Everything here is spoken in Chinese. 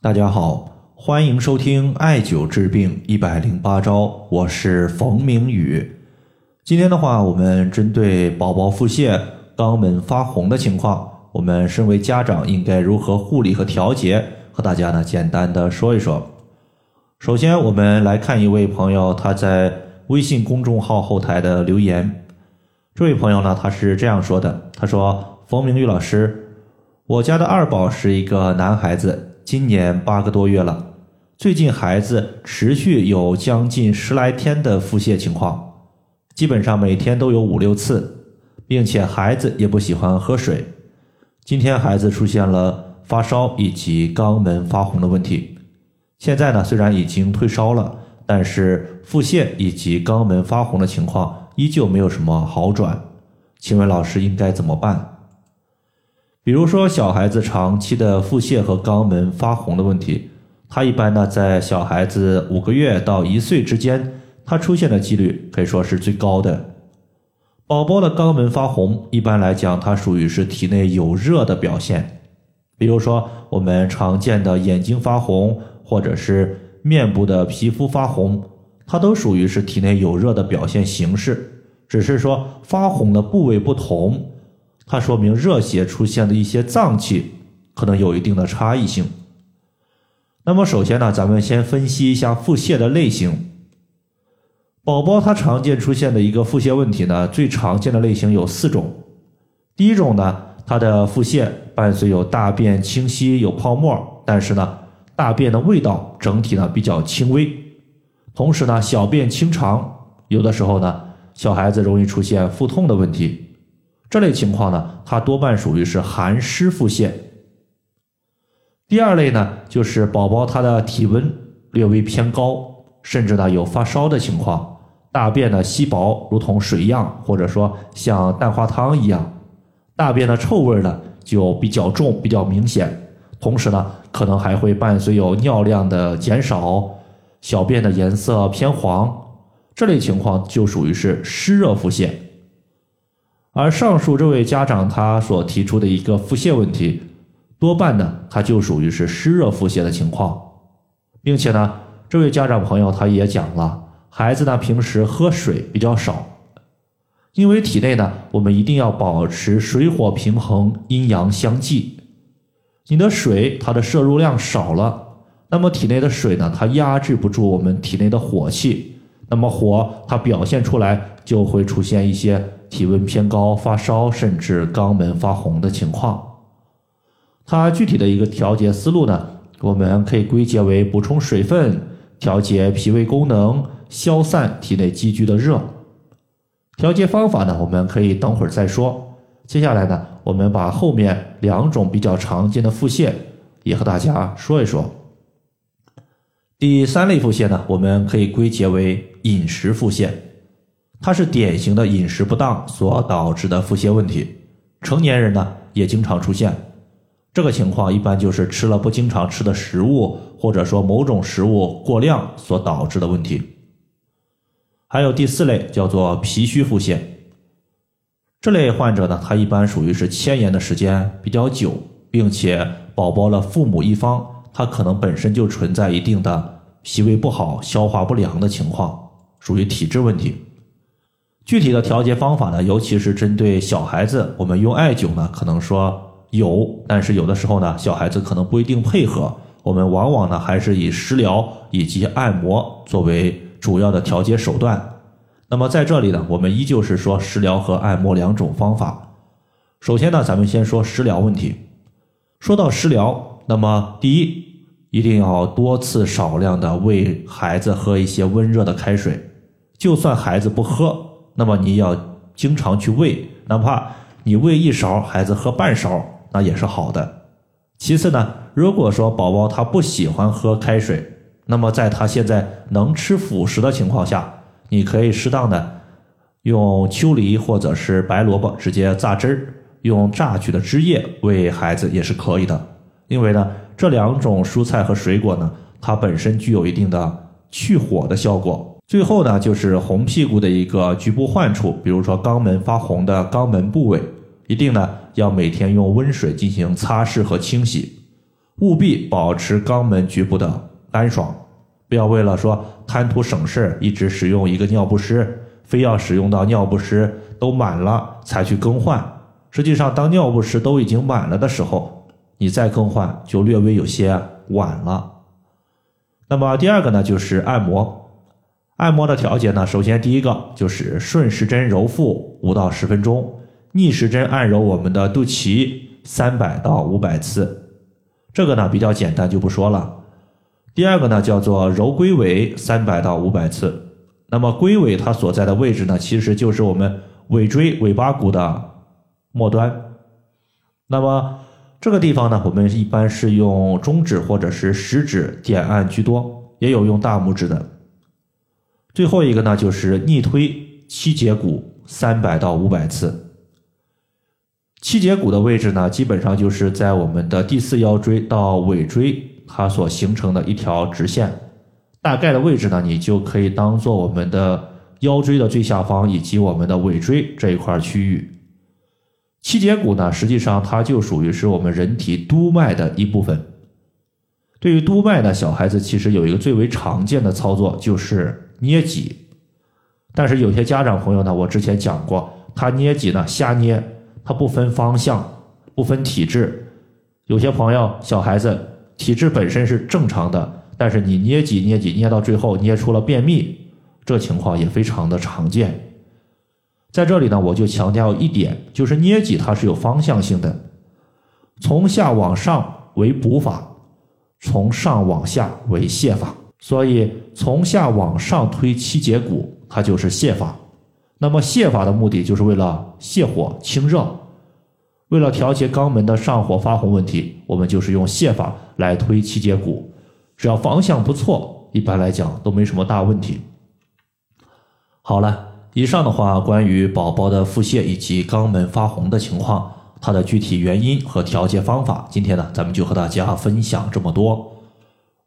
大家好，欢迎收听艾灸治病一百零八招，我是冯明宇。今天的话，我们针对宝宝腹泻、肛门发红的情况，我们身为家长应该如何护理和调节，和大家呢简单的说一说。首先，我们来看一位朋友他在微信公众号后台的留言。这位朋友呢，他是这样说的：“他说，冯明宇老师，我家的二宝是一个男孩子。”今年八个多月了，最近孩子持续有将近十来天的腹泻情况，基本上每天都有五六次，并且孩子也不喜欢喝水。今天孩子出现了发烧以及肛门发红的问题，现在呢虽然已经退烧了，但是腹泻以及肛门发红的情况依旧没有什么好转，请问老师应该怎么办？比如说，小孩子长期的腹泻和肛门发红的问题，它一般呢在小孩子五个月到一岁之间，它出现的几率可以说是最高的。宝宝的肛门发红，一般来讲，它属于是体内有热的表现。比如说，我们常见的眼睛发红，或者是面部的皮肤发红，它都属于是体内有热的表现形式，只是说发红的部位不同。它说明热邪出现的一些脏器可能有一定的差异性。那么首先呢，咱们先分析一下腹泻的类型。宝宝他常见出现的一个腹泻问题呢，最常见的类型有四种。第一种呢，他的腹泻伴随有大便清晰有泡沫，但是呢，大便的味道整体呢比较轻微，同时呢，小便清长，有的时候呢，小孩子容易出现腹痛的问题。这类情况呢，它多半属于是寒湿腹泻。第二类呢，就是宝宝他的体温略微偏高，甚至呢有发烧的情况，大便呢稀薄，如同水样，或者说像蛋花汤一样，大便的臭味呢就比较重，比较明显，同时呢可能还会伴随有尿量的减少，小便的颜色偏黄，这类情况就属于是湿热腹泻。而上述这位家长他所提出的一个腹泻问题，多半呢他就属于是湿热腹泻的情况，并且呢这位家长朋友他也讲了，孩子呢平时喝水比较少，因为体内呢我们一定要保持水火平衡、阴阳相济，你的水它的摄入量少了，那么体内的水呢它压制不住我们体内的火气，那么火它表现出来就会出现一些。体温偏高、发烧，甚至肛门发红的情况，它具体的一个调节思路呢，我们可以归结为补充水分、调节脾胃功能、消散体内积聚的热。调节方法呢，我们可以等会儿再说。接下来呢，我们把后面两种比较常见的腹泻也和大家说一说。第三类腹泻呢，我们可以归结为饮食腹泻。它是典型的饮食不当所导致的腹泻问题，成年人呢也经常出现。这个情况一般就是吃了不经常吃的食物，或者说某种食物过量所导致的问题。还有第四类叫做脾虚腹泻，这类患者呢，他一般属于是牵延的时间比较久，并且宝宝的父母一方他可能本身就存在一定的脾胃不好、消化不良的情况，属于体质问题。具体的调节方法呢，尤其是针对小孩子，我们用艾灸呢，可能说有，但是有的时候呢，小孩子可能不一定配合，我们往往呢还是以食疗以及按摩作为主要的调节手段。那么在这里呢，我们依旧是说食疗和按摩两种方法。首先呢，咱们先说食疗问题。说到食疗，那么第一，一定要多次少量的喂孩子喝一些温热的开水，就算孩子不喝。那么你要经常去喂，哪怕你喂一勺，孩子喝半勺，那也是好的。其次呢，如果说宝宝他不喜欢喝开水，那么在他现在能吃辅食的情况下，你可以适当的用秋梨或者是白萝卜直接榨汁儿，用榨取的汁液喂孩子也是可以的。因为呢，这两种蔬菜和水果呢，它本身具有一定的去火的效果。最后呢，就是红屁股的一个局部患处，比如说肛门发红的肛门部位，一定呢要每天用温水进行擦拭和清洗，务必保持肛门局部的干爽，不要为了说贪图省事，一直使用一个尿不湿，非要使用到尿不湿都满了才去更换。实际上，当尿不湿都已经满了的时候，你再更换就略微有些晚了。那么第二个呢，就是按摩。按摩的调节呢，首先第一个就是顺时针揉腹五到十分钟，逆时针按揉我们的肚脐三百到五百次。这个呢比较简单，就不说了。第二个呢叫做揉龟尾三百到五百次。那么龟尾它所在的位置呢，其实就是我们尾椎尾巴骨的末端。那么这个地方呢，我们一般是用中指或者是食指点按居多，也有用大拇指的。最后一个呢就是逆推七节骨三百到五百次。七节骨的位置呢，基本上就是在我们的第四腰椎到尾椎它所形成的一条直线，大概的位置呢，你就可以当做我们的腰椎的最下方以及我们的尾椎这一块区域。七节骨呢，实际上它就属于是我们人体督脉的一部分。对于督脉呢，小孩子其实有一个最为常见的操作就是捏脊，但是有些家长朋友呢，我之前讲过，他捏脊呢瞎捏。他不分方向，不分体质，有些朋友小孩子体质本身是正常的，但是你捏脊捏脊捏到最后捏出了便秘，这情况也非常的常见。在这里呢，我就强调一点，就是捏脊它是有方向性的，从下往上为补法，从上往下为泻法，所以从下往上推七节骨，它就是泻法。那么泻法的目的就是为了泻火清热，为了调节肛门的上火发红问题，我们就是用泻法来推七节骨，只要方向不错，一般来讲都没什么大问题。好了，以上的话关于宝宝的腹泻以及肛门发红的情况，它的具体原因和调节方法，今天呢咱们就和大家分享这么多。